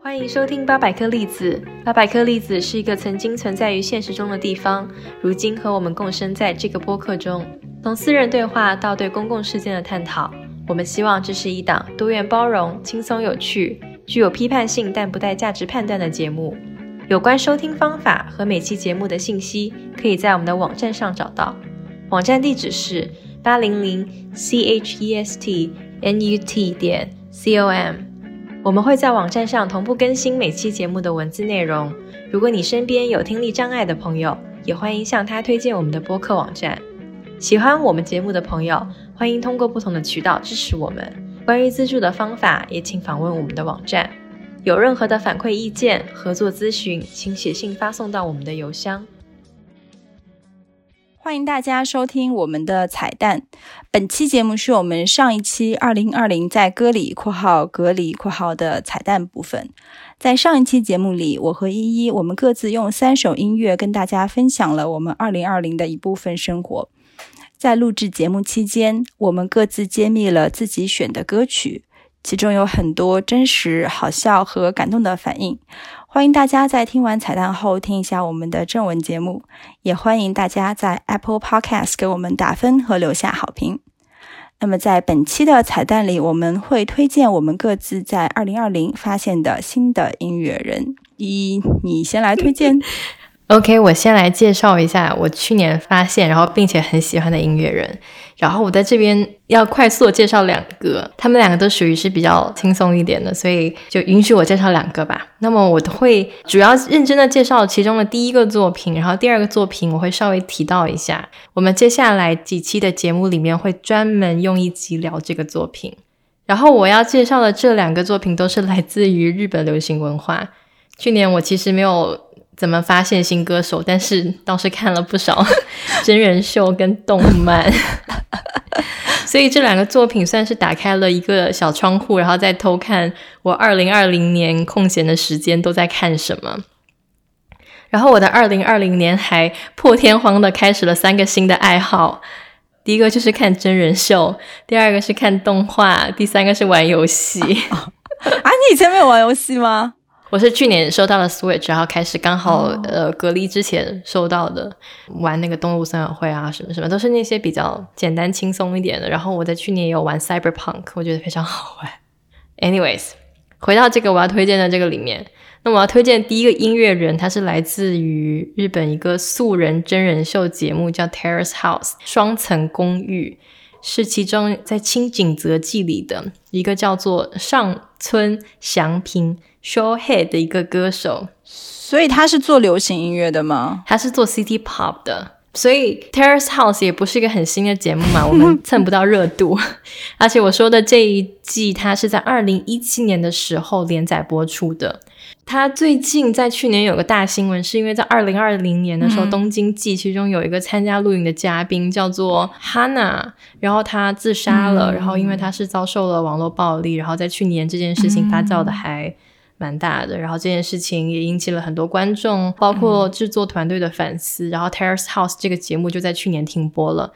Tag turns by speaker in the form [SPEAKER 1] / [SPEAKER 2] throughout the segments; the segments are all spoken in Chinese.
[SPEAKER 1] 欢迎收听八百颗粒子。八百颗粒子是一个曾经存在于现实中的地方，如今和我们共生在这个播客中。从私人对话到对公共事件的探讨，我们希望这是一档多元包容、轻松有趣、具有批判性但不带价值判断的节目。有关收听方法和每期节目的信息，可以在我们的网站上找到。网站地址是八零零 c h e s t n u t 点 c o m。我们会在网站上同步更新每期节目的文字内容。如果你身边有听力障碍的朋友，也欢迎向他推荐我们的播客网站。喜欢我们节目的朋友，欢迎通过不同的渠道支持我们。关于资助的方法，也请访问我们的网站。有任何的反馈意见、合作咨询，请写信发送到我们的邮箱。
[SPEAKER 2] 欢迎大家收听我们的彩蛋。本期节目是我们上一期二零二零在歌里（括号隔离括号）的彩蛋部分。在上一期节目里，我和依依我们各自用三首音乐跟大家分享了我们二零二零的一部分生活。在录制节目期间，我们各自揭秘了自己选的歌曲，其中有很多真实、好笑和感动的反应。欢迎大家在听完彩蛋后听一下我们的正文节目，也欢迎大家在 Apple Podcast 给我们打分和留下好评。那么在本期的彩蛋里，我们会推荐我们各自在二零二零发现的新的音乐人。一，你先来推荐。
[SPEAKER 1] OK，我先来介绍一下我去年发现，然后并且很喜欢的音乐人。然后我在这边要快速的介绍两个，他们两个都属于是比较轻松一点的，所以就允许我介绍两个吧。那么我会主要认真的介绍其中的第一个作品，然后第二个作品我会稍微提到一下。我们接下来几期的节目里面会专门用一集聊这个作品。然后我要介绍的这两个作品都是来自于日本流行文化。去年我其实没有。怎么发现新歌手？但是倒是看了不少 真人秀跟动漫，所以这两个作品算是打开了一个小窗户，然后再偷看我二零二零年空闲的时间都在看什么。然后我的二零二零年还破天荒的开始了三个新的爱好，第一个就是看真人秀，第二个是看动画，第三个是玩游戏。
[SPEAKER 2] 啊，你以前没有玩游戏吗？
[SPEAKER 1] 我是去年收到了 Switch，然后开始刚好呃隔离之前收到的，玩那个动物森友会啊什么什么，都是那些比较简单轻松一点的。然后我在去年也有玩 Cyberpunk，我觉得非常好玩。Anyways，回到这个我要推荐的这个里面，那我要推荐第一个音乐人，他是来自于日本一个素人真人秀节目叫 Terrace House 双层公寓，是其中在清景泽记里的一个叫做上村祥平。Show Head 的一个歌手，
[SPEAKER 2] 所以他是做流行音乐的吗？
[SPEAKER 1] 他是做 City Pop 的，所以 Terrace House 也不是一个很新的节目嘛，我们蹭不到热度。而且我说的这一季，它是在二零一七年的时候连载播出的。它最近在去年有个大新闻，是因为在二零二零年的时候，东京季其中有一个参加录影的嘉宾叫做 Hana，然后他自杀了，然后因为他是遭受了网络暴力，然后在去年这件事情发酵的还。蛮大的，然后这件事情也引起了很多观众，包括制作团队的反思。然后《Terrace House》这个节目就在去年停播了。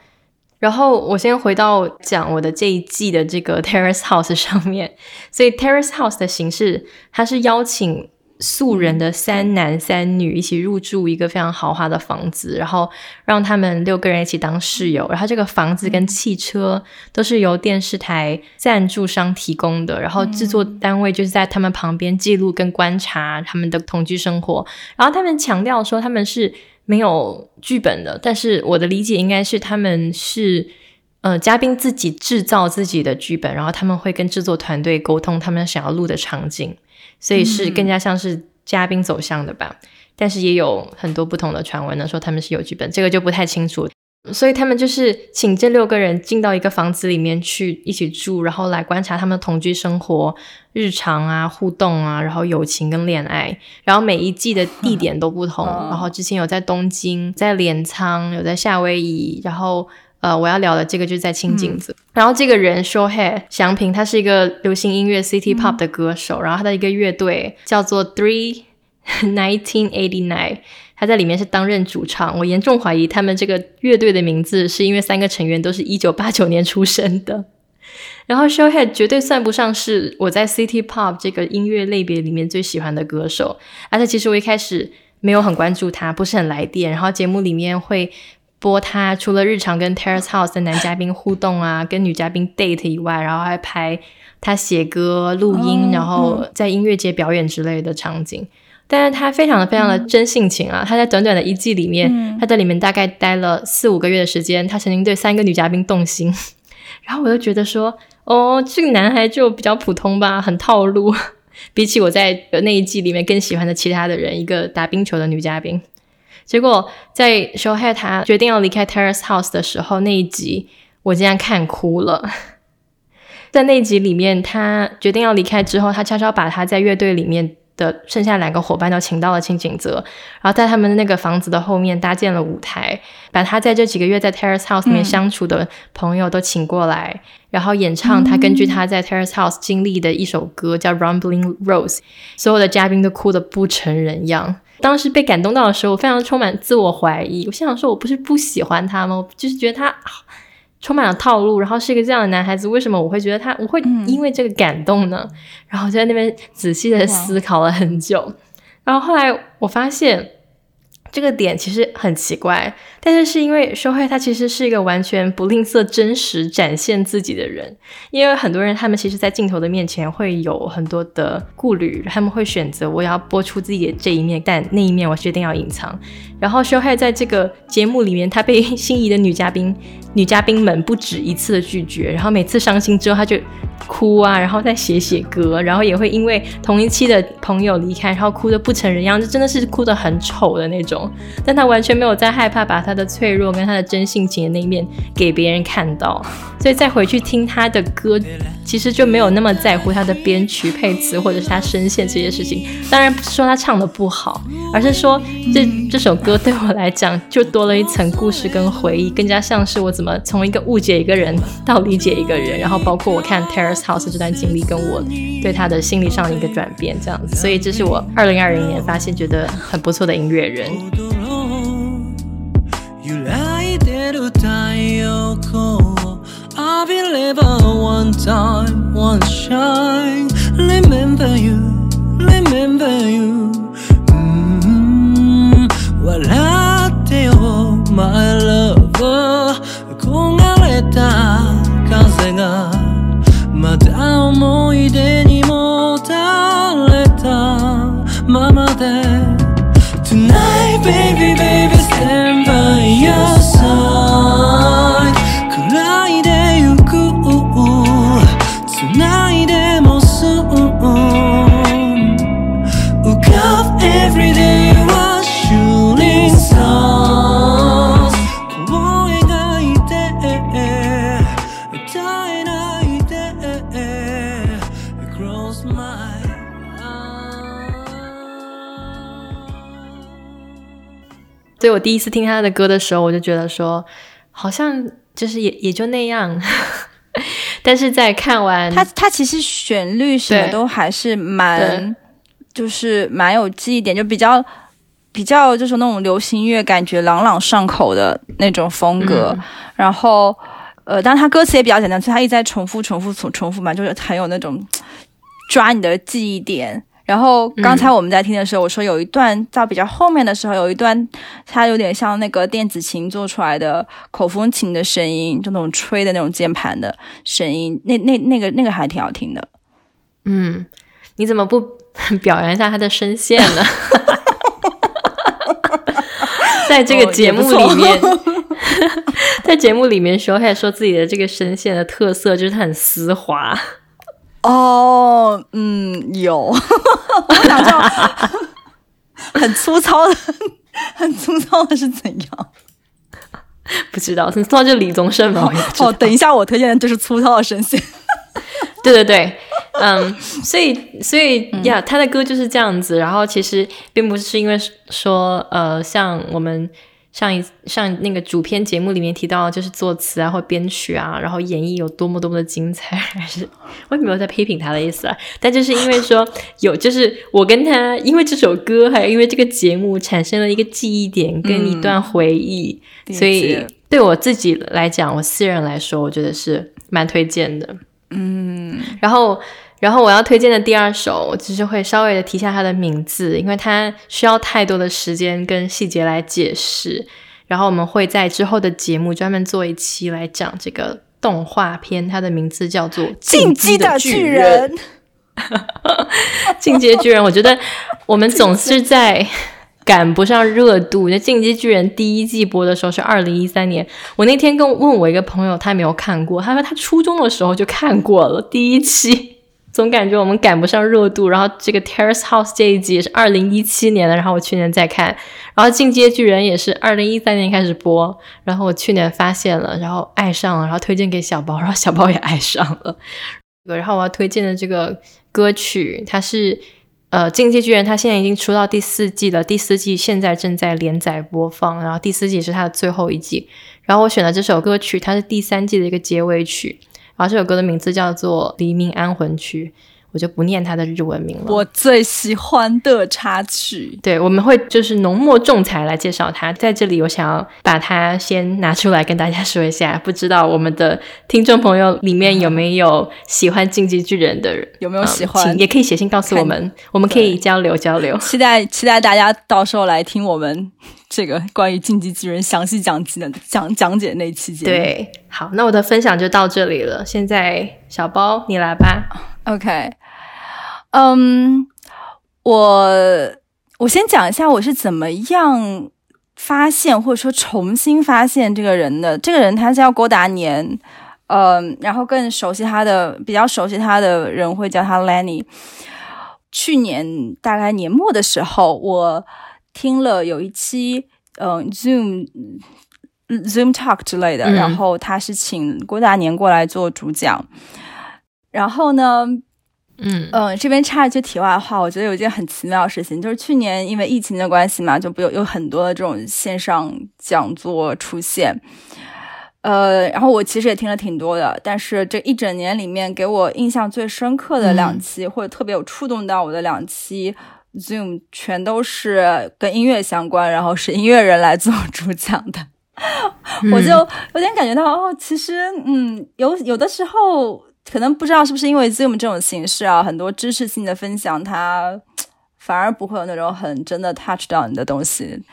[SPEAKER 1] 然后我先回到讲我的这一季的这个《Terrace House》上面，所以《Terrace House》的形式，它是邀请。素人的三男三女一起入住一个非常豪华的房子，然后让他们六个人一起当室友。然后这个房子跟汽车都是由电视台赞助商提供的，然后制作单位就是在他们旁边记录跟观察他们的同居生活。然后他们强调说他们是没有剧本的，但是我的理解应该是他们是呃嘉宾自己制造自己的剧本，然后他们会跟制作团队沟通他们想要录的场景。所以是更加像是嘉宾走向的吧，但是也有很多不同的传闻呢，说他们是有剧本，这个就不太清楚。所以他们就是请这六个人进到一个房子里面去一起住，然后来观察他们同居生活、日常啊、互动啊，然后友情跟恋爱。然后每一季的地点都不同，然后之前有在东京、在镰仓、有在夏威夷，然后。呃，我要聊的这个就是在清镜子。然后这个人 Show Hair 祥平，他是一个流行音乐 City Pop 的歌手。然后他的一个乐队叫做 Three Nineteen Eighty Nine，他在里面是担任主唱。我严重怀疑他们这个乐队的名字是因为三个成员都是一九八九年出生的。然后 Showhead 绝对算不上是我在 City Pop 这个音乐类别里面最喜欢的歌手，而且其实我一开始没有很关注他，不是很来电。然后节目里面会播他除了日常跟 Terrace House 的男嘉宾互动啊，跟女嘉宾 date 以外，然后还拍他写歌、录音，然后在音乐节表演之类的场景。但是他非常的非常的真性情啊！他在短短的一季里面，他在里面大概待了四五个月的时间，他曾经对三个女嘉宾动心。然后我就觉得说，哦，这个男孩就比较普通吧，很套路。比起我在那一季里面更喜欢的其他的人，一个打冰球的女嘉宾。结果在 Showhead 他决定要离开 Terrace House 的时候，那一集我竟然看哭了。在那一集里面，他决定要离开之后，他悄悄把他在乐队里面。的剩下两个伙伴都请到了清景泽，然后在他们那个房子的后面搭建了舞台，把他在这几个月在 Terrace House 里面相处的朋友都请过来，然后演唱他根据他在 Terrace House 经历的一首歌叫 Rumbling Rose，所有的嘉宾都哭得不成人样。当时被感动到的时候，我非常充满自我怀疑，我心想说，我不是不喜欢他吗？就是觉得他。充满了套路，然后是一个这样的男孩子，为什么我会觉得他我会因为这个感动呢？然后就在那边仔细的思考了很久，然后后来我发现。这个点其实很奇怪，但是是因为修慧他其实是一个完全不吝啬真实展现自己的人，因为很多人他们其实，在镜头的面前会有很多的顾虑，他们会选择我要播出自己的这一面，但那一面我决定要隐藏。然后修慧在这个节目里面，他被心仪的女嘉宾、女嘉宾们不止一次的拒绝，然后每次伤心之后他就哭啊，然后再写写歌，然后也会因为同一期的朋友离开，然后哭得不成人样，就真的是哭得很丑的那种。但他完全没有在害怕把他他的脆弱跟他的真性情的那一面给别人看到，所以再回去听他的歌，其实就没有那么在乎他的编曲配词或者是他声线这些事情。当然不是说他唱的不好，而是说这这首歌对我来讲就多了一层故事跟回忆，更加像是我怎么从一个误解一个人到理解一个人，然后包括我看 Terrace House 这段经历跟我对他的心理上的一个转变这样子。所以这是我二零二零年发现觉得很不错的音乐人。太陽光 I believe one time, one shine Remember you, remember you、mm、笑ってよ my lover 焦がれた風がまた思い出にもたれたままで Tonight, baby, 所以我第一次听他的歌的时候，我就觉得说，好像就是也也就那样。但是在看完
[SPEAKER 2] 他，他其实旋律什么都还是蛮，就是蛮有记忆点，就比较比较就是那种流行乐感觉朗朗上口的那种风格。然后呃，但他歌词也比较简单，所以他一直在重复、重复、重重复嘛，就是很有那种抓你的记忆点。然后刚才我们在听的时候，我说有一段到比较后面的时候，有一段它有点像那个电子琴做出来的口风琴的声音，就那种吹的那种键盘的声音，那那那个那个还挺好听的。
[SPEAKER 1] 嗯，你怎么不表扬一下他的声线呢？在这个节目里面，在节目里面说，还说自己的这个声线的特色就是很丝滑。
[SPEAKER 2] 哦，嗯，有，我想叫 很粗糙的，很粗糙的是怎样？
[SPEAKER 1] 不知道，很粗糙就李宗盛吧？
[SPEAKER 2] 哦，等一下，我推荐的就是粗糙的声线。
[SPEAKER 1] 对对对，嗯，所以所以呀，他的歌就是这样子。然后其实并不是因为说，呃，像我们上一上那个主编节目里面提到，就是作词啊或编曲啊，然后演绎有多么多么的精彩，还是我也没有在批评他的意思啊？但就是因为说有，就是我跟他因为这首歌，还有因为这个节目产生了一个记忆点跟一段回忆，所以对我自己来讲，我私人来说，我觉得是蛮推荐的。
[SPEAKER 2] 嗯，
[SPEAKER 1] 然后。然后我要推荐的第二首，我只是会稍微的提一下它的名字，因为它需要太多的时间跟细节来解释。然后我们会在之后的节目专门做一期来讲这个动画片，它的名字叫做《
[SPEAKER 2] 进击的巨人》。
[SPEAKER 1] 进击的巨人，我觉得我们总是在赶不上热度。那《进击巨人》第一季播的时候是二零一三年，我那天跟问我一个朋友，他没有看过，他说他初中的时候就看过了第一期。总感觉我们赶不上热度，然后这个 Terrace House 这一集也是二零一七年的，然后我去年在看，然后进阶巨人也是二零一三年开始播，然后我去年发现了，然后爱上了，然后推荐给小包，然后小包也爱上了。然后我要推荐的这个歌曲，它是呃进阶巨人，它现在已经出到第四季了，第四季现在正在连载播放，然后第四季是它的最后一季，然后我选的这首歌曲，它是第三季的一个结尾曲。然后这首歌的名字叫做《黎明安魂曲》，我就不念它的日文名了。
[SPEAKER 2] 我最喜欢的插曲，
[SPEAKER 1] 对，我们会就是浓墨重彩来介绍它。在这里，我想要把它先拿出来跟大家说一下。不知道我们的听众朋友里面有没有喜欢《进击巨人》的人？
[SPEAKER 2] 有没有喜欢？
[SPEAKER 1] 也可以写信告诉我们，我们可以交流交流。
[SPEAKER 2] 期待期待大家到时候来听我们。这个关于进击巨人详细讲解的讲讲解那期节
[SPEAKER 1] 目，对，好，那我的分享就到这里了。现在小包你来吧。
[SPEAKER 2] OK，嗯，我我先讲一下我是怎么样发现或者说重新发现这个人的。这个人他叫郭达年，嗯，然后更熟悉他的比较熟悉他的人会叫他 Lenny。去年大概年末的时候，我。听了有一期，嗯，Zoom Zoom Talk 之类的，然后他是请郭大年过来做主讲。然后呢，
[SPEAKER 1] 嗯
[SPEAKER 2] 嗯，这边插一句题外话，我觉得有一件很奇妙的事情，就是去年因为疫情的关系嘛，就不有有很多的这种线上讲座出现。呃，然后我其实也听了挺多的，但是这一整年里面给我印象最深刻的两期，或者特别有触动到我的两期。Zoom 全都是跟音乐相关，然后是音乐人来做主讲的，我就有点感觉到哦，其实嗯，有有的时候可能不知道是不是因为 Zoom 这种形式啊，很多知识性的分享它反而不会有那种很真的 touch 到你的东西。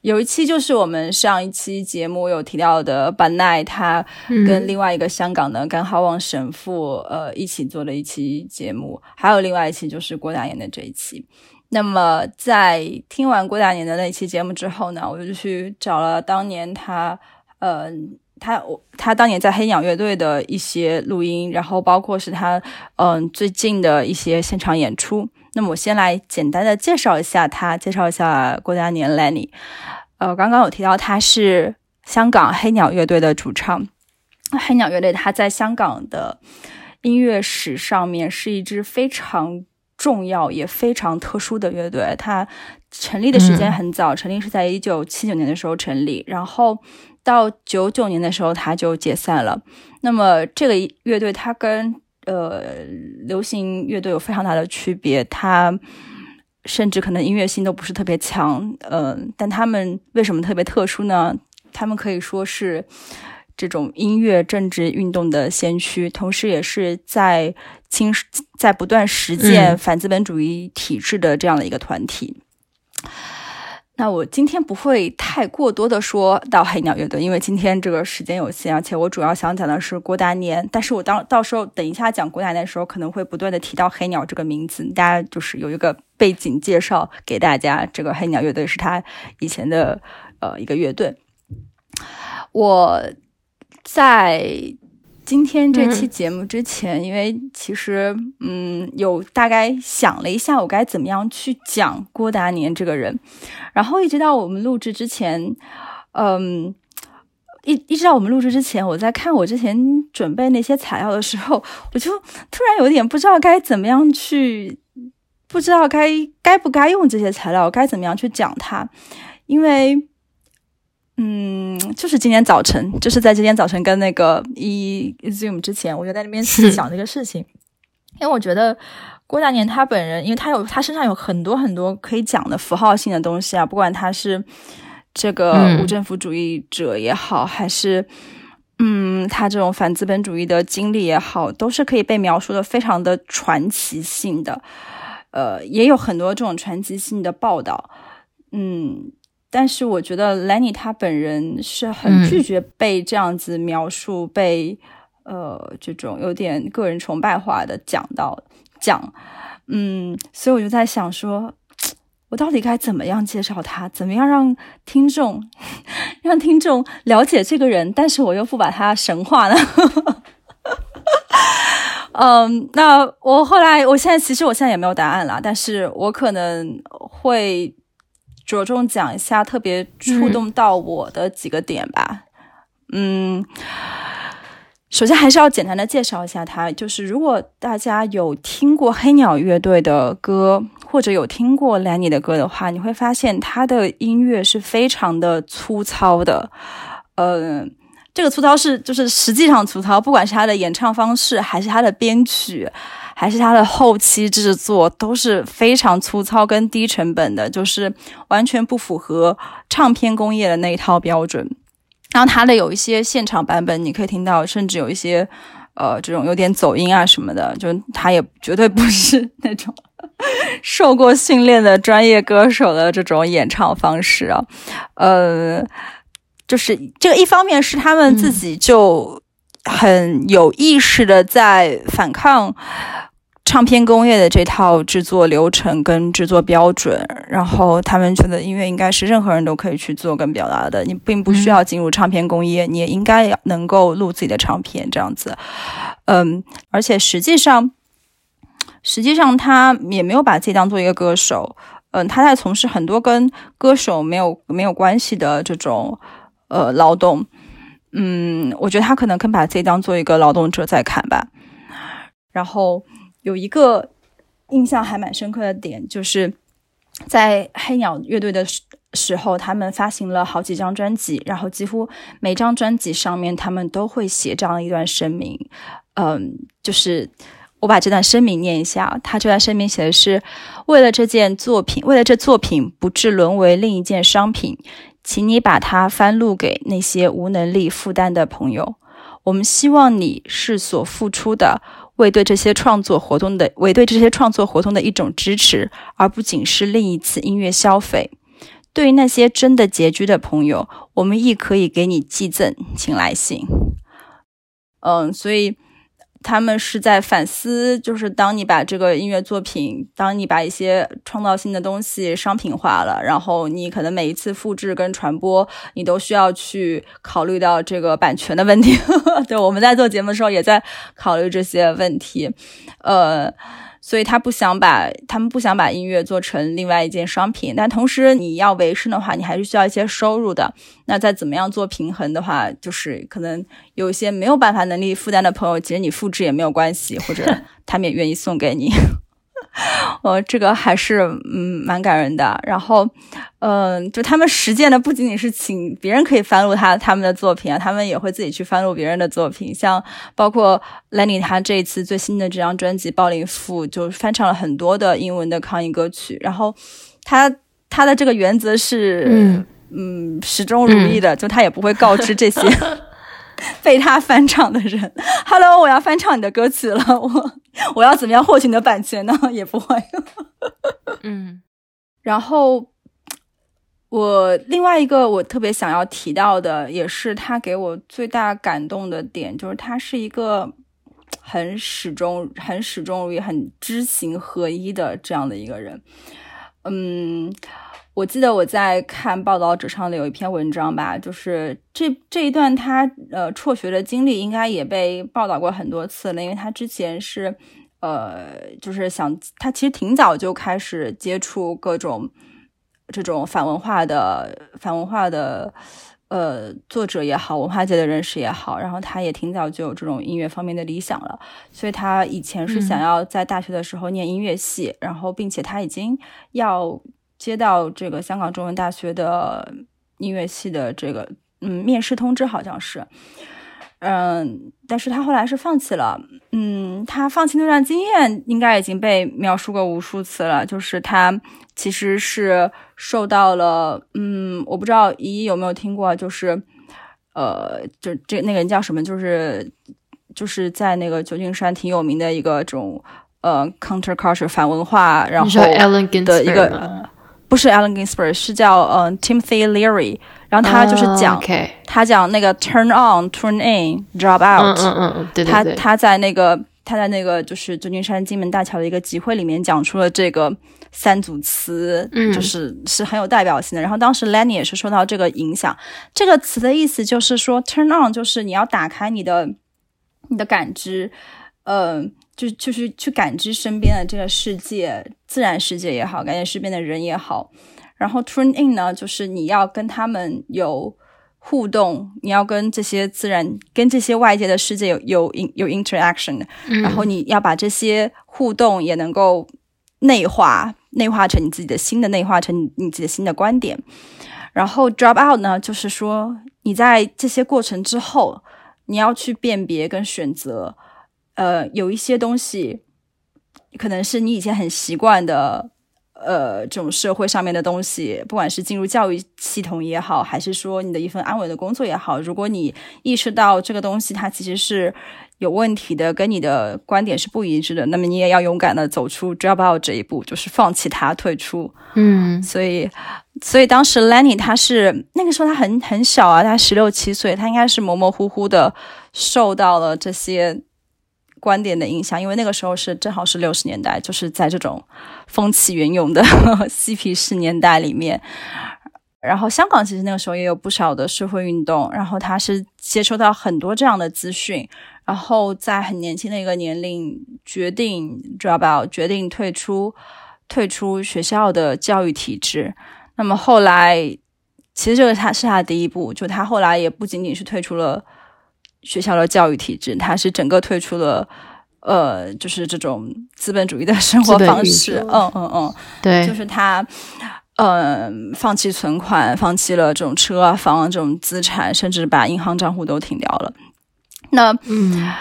[SPEAKER 2] 有一期就是我们上一期节目有提到的班奈，他跟另外一个香港的甘浩旺神父呃一起做了一期节目，还有另外一期就是郭大年的这一期。那么，在听完郭大年的那期节目之后呢，我就去找了当年他，呃，他我他当年在黑鸟乐队的一些录音，然后包括是他嗯最近的一些现场演出。那么我先来简单的介绍一下他，介绍一下郭嘉年 Lenny。呃，刚刚有提到他是香港黑鸟乐队的主唱，黑鸟乐队他在香港的音乐史上面是一支非常。重要也非常特殊的乐队，它成立的时间很早，成立是在一九七九年的时候成立，然后到九九年的时候他就解散了。那么这个乐队它跟呃流行乐队有非常大的区别，它甚至可能音乐性都不是特别强，嗯，但他们为什么特别特殊呢？他们可以说是。这种音乐政治运动的先驱，同时也是在亲在不断实践反资本主义体制的这样的一个团体。那我今天不会太过多的说到黑鸟乐队，因为今天这个时间有限，而且我主要想讲的是郭达年。但是我当到时候等一下讲郭达年的时候，可能会不断的提到黑鸟这个名字，大家就是有一个背景介绍给大家。这个黑鸟乐队是他以前的呃一个乐队，我。在今天这期节目之前，因为其实嗯，有大概想了一下，我该怎么样去讲郭达年这个人，然后一直到我们录制之前，嗯，一一直到我们录制之前，我在看我之前准备那些材料的时候，我就突然有点不知道该怎么样去，不知道该该不该用这些材料，该怎么样去讲它，因为。嗯，就是今天早晨，就是在今天早晨跟那个一 Zoom 之前，我就在那边 想这个事情，因为我觉得郭大年他本人，因为他有他身上有很多很多可以讲的符号性的东西啊，不管他是这个无政府主义者也好，还是嗯他这种反资本主义的经历也好，都是可以被描述的非常的传奇性的，呃，也有很多这种传奇性的报道，嗯。但是我觉得 Lenny 他本人是很拒绝被这样子描述，被呃这种有点个人崇拜化的讲到讲，嗯，所以我就在想说，我到底该怎么样介绍他，怎么样让听众 让听众了解这个人，但是我又不把他神化呢？嗯，那我后来，我现在其实我现在也没有答案了，但是我可能会。着重讲一下特别触动到我的几个点吧。嗯，首先还是要简单的介绍一下他，就是如果大家有听过黑鸟乐队的歌，或者有听过 Lenny 的歌的话，你会发现他的音乐是非常的粗糙的。嗯，这个粗糙是就是实际上粗糙，不管是他的演唱方式，还是他的编曲。还是他的后期制作都是非常粗糙跟低成本的，就是完全不符合唱片工业的那一套标准。然后他的有一些现场版本，你可以听到，甚至有一些呃这种有点走音啊什么的，就他也绝对不是 那种受过训练的专业歌手的这种演唱方式啊。呃，就是这个一方面是他们自己就很有意识的在反抗。唱片工业的这套制作流程跟制作标准，然后他们觉得音乐应该是任何人都可以去做跟表达的，你并不需要进入唱片工业，你也应该能够录自己的唱片这样子。嗯，而且实际上，实际上他也没有把自己当做一个歌手，嗯，他在从事很多跟歌手没有没有关系的这种呃劳动。嗯，我觉得他可能更把自己当做一个劳动者在看吧，然后。有一个印象还蛮深刻的点，就是在黑鸟乐队的时时候，他们发行了好几张专辑，然后几乎每张专辑上面他们都会写这样一段声明。嗯，就是我把这段声明念一下，他这段声明写的是：为了这件作品，为了这作品不致沦为另一件商品，请你把它翻录给那些无能力负担的朋友。我们希望你是所付出的。为对这些创作活动的为对这些创作活动的一种支持，而不仅是另一次音乐消费。对于那些真的拮据的朋友，我们亦可以给你寄赠，请来信。嗯，所以。他们是在反思，就是当你把这个音乐作品，当你把一些创造性的东西商品化了，然后你可能每一次复制跟传播，你都需要去考虑到这个版权的问题。对，我们在做节目的时候也在考虑这些问题，呃。所以他不想把他们不想把音乐做成另外一件商品，但同时你要维生的话，你还是需要一些收入的。那再怎么样做平衡的话，就是可能有一些没有办法能力负担的朋友，其实你复制也没有关系，或者 他们也愿意送给你。呃，这个还是嗯蛮感人的。然后，嗯，就他们实践的不仅仅是请别人可以翻录他他们的作品啊，他们也会自己去翻录别人的作品。像包括 Lenny 他这一次最新的这张专辑《暴灵赋》，就翻唱了很多的英文的抗议歌曲。然后他他的这个原则是嗯嗯始终如一的，就他也不会告知这些。被他翻唱的人，Hello，我要翻唱你的歌曲了，我我要怎么样获取你的版权呢？也不会。嗯，然后我另外一个我特别想要提到的，也是他给我最大感动的点，就是他是一个很始终、很始终如一、很知行合一的这样的一个人。嗯。我记得我在看报道纸上的有一篇文章吧，就是这这一段他呃辍学的经历应该也被报道过很多次了，因为他之前是呃就是想他其实挺早就开始接触各种这种反文化的反文化的呃作者也好，文化界的人士也好，然后他也挺早就有这种音乐方面的理想了，所以他以前是想要在大学的时候念音乐系，然后并且他已经要。接到这个香港中文大学的音乐系的这个嗯面试通知，好像是。嗯，但是他后来是放弃了。嗯，他放弃那段经验应该已经被描述过无数次了。就是他其实是受到了，嗯，我不知道姨姨有没有听过，就是呃，就这那个人叫什么，就是就是在那个旧金山挺有名的一个这种呃 counterculture 反文化，然后的一个。不是 Allen Ginsberg，是叫呃 Timothy Leary，然后他就是讲他讲那个 turn on turn in drop out，
[SPEAKER 1] 嗯嗯嗯，对
[SPEAKER 2] 对对，他他在那个他在那个就是旧金山金门大桥的一个集会里面讲出了这个三组词，就是是很有代表性的。然后当时 Lenny 也是受到这个影响，这个词的意思就是说 turn on 就是你要打开你的你的感知，呃。就就是去感知身边的这个世界，自然世界也好，感觉身边的人也好。然后 turn in 呢，就是你要跟他们有互动，你要跟这些自然、跟这些外界的世界有有有 interaction。然后你要把这些互动也能够内化，内化成你自己的新的，内化成你自己的新的观点。然后 drop out 呢，就是说你在这些过程之后，你要去辨别跟选择。呃，有一些东西，可能是你以前很习惯的，呃，这种社会上面的东西，不管是进入教育系统也好，还是说你的一份安稳的工作也好，如果你意识到这个东西它其实是有问题的，跟你的观点是不一致的，那么你也要勇敢的走出 drop out 这一步，就是放弃它，退出。
[SPEAKER 1] 嗯，
[SPEAKER 2] 所以，所以当时 Lenny 他是那个时候他很很小啊，他十六七岁，他应该是模模糊糊的受到了这些。观点的影响，因为那个时候是正好是六十年代，就是在这种风起云涌的 嬉皮士年代里面。然后香港其实那个时候也有不少的社会运动，然后他是接收到很多这样的资讯，然后在很年轻的一个年龄决定 drop out，决定退出退出学校的教育体制。那么后来，其实这个他是他的第一步，就他后来也不仅仅是退出了。学校的教育体制，它是整个退出了，呃，就是这种资本主义的生活方式。嗯嗯嗯，
[SPEAKER 1] 对，
[SPEAKER 2] 就是他，嗯，放弃存款，放弃了这种车啊房啊这种资产，甚至把银行账户都停掉了。那，嗯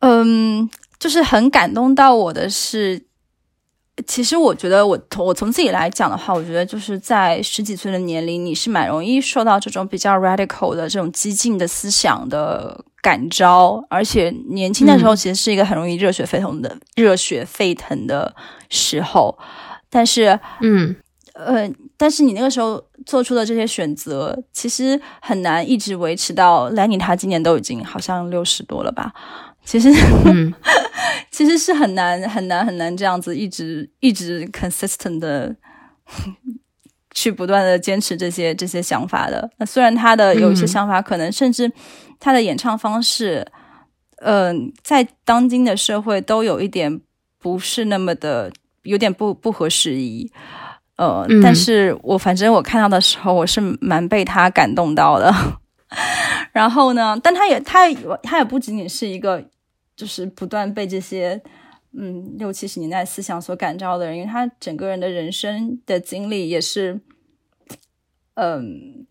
[SPEAKER 2] 嗯，就是很感动到我的是。其实我觉得，我我从自己来讲的话，我觉得就是在十几岁的年龄，你是蛮容易受到这种比较 radical 的这种激进的思想的感召，而且年轻的时候其实是一个很容易热血沸腾的热血沸腾的时候。但是，
[SPEAKER 1] 嗯，
[SPEAKER 2] 呃，但是你那个时候做出的这些选择，其实很难一直维持到 Lenny 他今年都已经好像六十多了吧。其实，其实是很难很难很难这样子一直一直 consistent 的去不断的坚持这些这些想法的。那虽然他的有一些想法，可能甚至他的演唱方式，嗯，在当今的社会都有一点不是那么的有点不不合时宜。呃，但是我反正我看到的时候，我是蛮被他感动到的。然后呢，但他也他他也不仅仅是一个。就是不断被这些嗯六七十年代思想所感召的人，因为他整个人的人生的经历也是嗯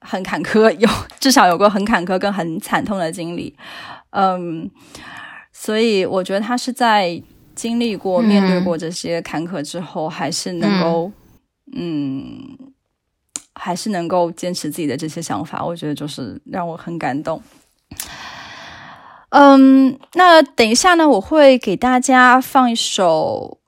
[SPEAKER 2] 很坎坷，有至少有过很坎坷跟很惨痛的经历，嗯，所以我觉得他是在经历过、面对过这些坎坷之后，还是能够嗯，还是能够坚持自己的这些想法，我觉得就是让我很感动。嗯，那等一下呢，我会给大家放一首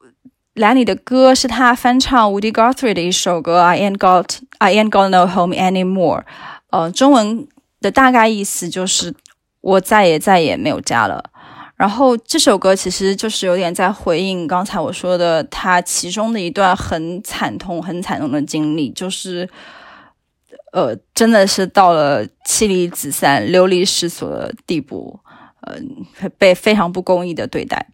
[SPEAKER 2] 兰里的歌，是他翻唱 Woody Guthrie 的一首歌，I ain't got I ain't got no home anymore。呃，中文的大概意思就是我再也再也没有家了。然后这首歌其实就是有点在回应刚才我说的他其中的一段很惨痛、很惨痛的经历，就是呃，真的是到了妻离子散、流离失所的地步。嗯，被非常不公义的对待。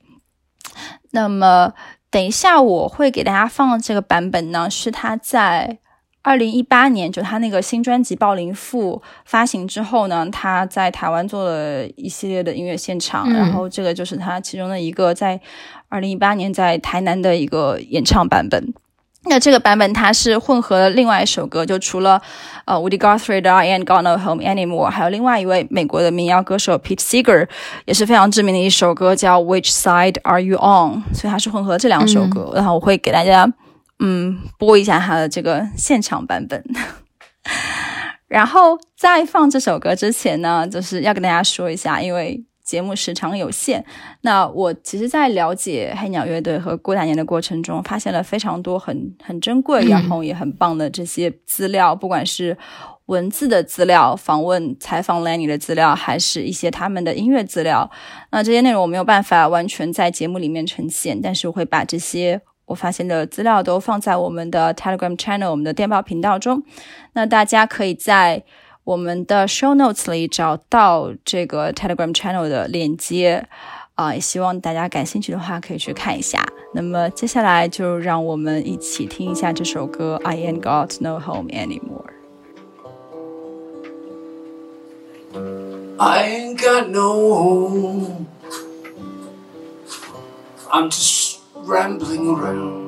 [SPEAKER 2] 那么，等一下我会给大家放的这个版本呢，是他在二零一八年，就他那个新专辑《暴林赋》发行之后呢，他在台湾做了一系列的音乐现场，然后这个就是他其中的一个在二零一八年在台南的一个演唱版本。那这个版本它是混合了另外一首歌，就除了呃 Woody Guthrie 的 I Ain't Gonna Home Anymore，还有另外一位美国的民谣歌手 Pete Seeger 也是非常知名的一首歌叫 Which Side Are You On，所以它是混合这两首歌，然后我会给大家嗯播一下它的这个现场版本。然后在放这首歌之前呢，就是要跟大家说一下，因为。节目时长有限，那我其实，在了解黑鸟乐队和郭大年的过程中，发现了非常多很很珍贵，然后也很棒的这些资料，不管是文字的资料、访问采访 Lenny 的资料，还是一些他们的音乐资料。那这些内容我没有办法完全在节目里面呈现，但是我会把这些我发现的资料都放在我们的 Telegram Channel、我们的电报频道中。那大家可以在。我们的 show notes 里找到这个 Telegram channel 的链接啊，也希望大家感兴趣的话可以去看一下。那么接下来就让我们一起听一下这首歌 I Ain't Got No Home
[SPEAKER 3] Anymore。I ain't got no home. I'm just rambling around.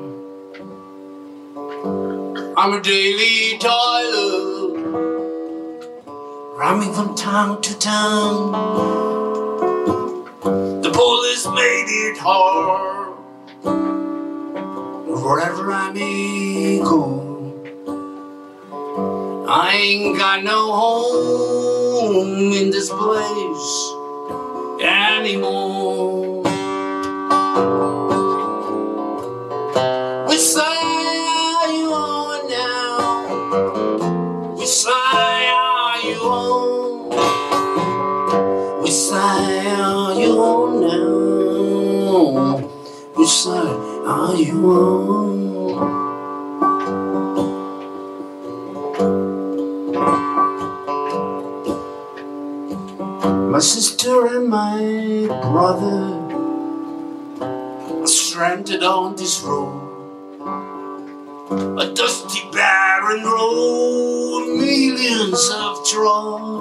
[SPEAKER 3] I'm a daily toiler roaming from town to town. The police made it hard. Wherever I may go, I ain't got no home in this place anymore. My sister and my brother are stranded on this road. A dusty, barren road, millions of trouble.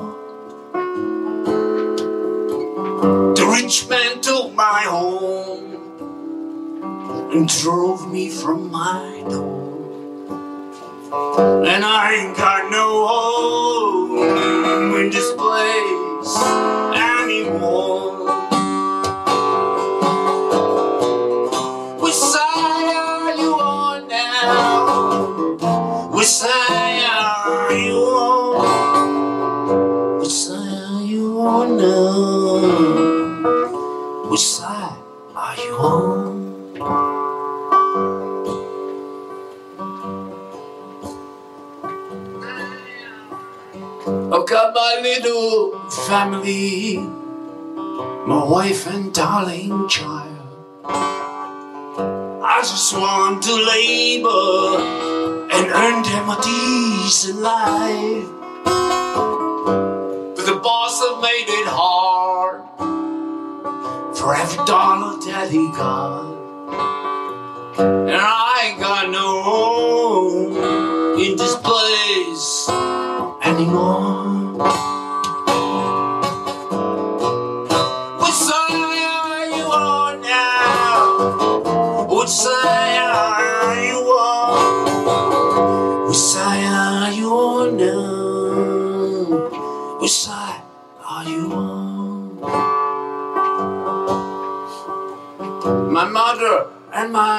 [SPEAKER 3] And drove me from my door. And I ain't got no home in this family, my wife and darling child. I just want to labor and earn them a decent life. But the boss have made it hard for every dollar that he got. And I ain't got no home in this place anymore.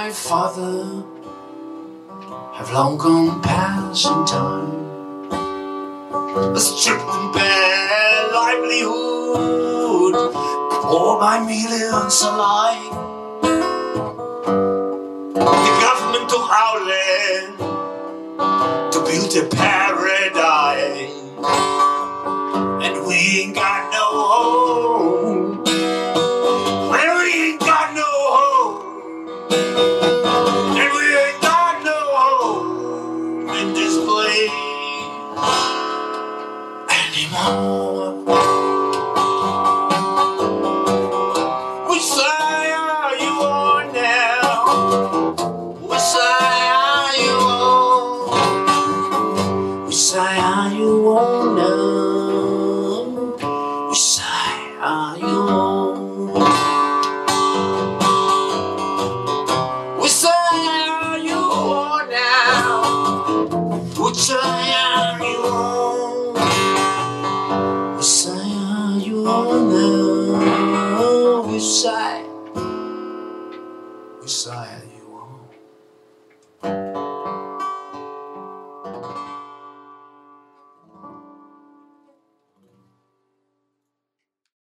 [SPEAKER 3] My father have long gone past in time a stripped and bare livelihood for my millions alike. The government took our land to build a paradise, and we ain't got no home.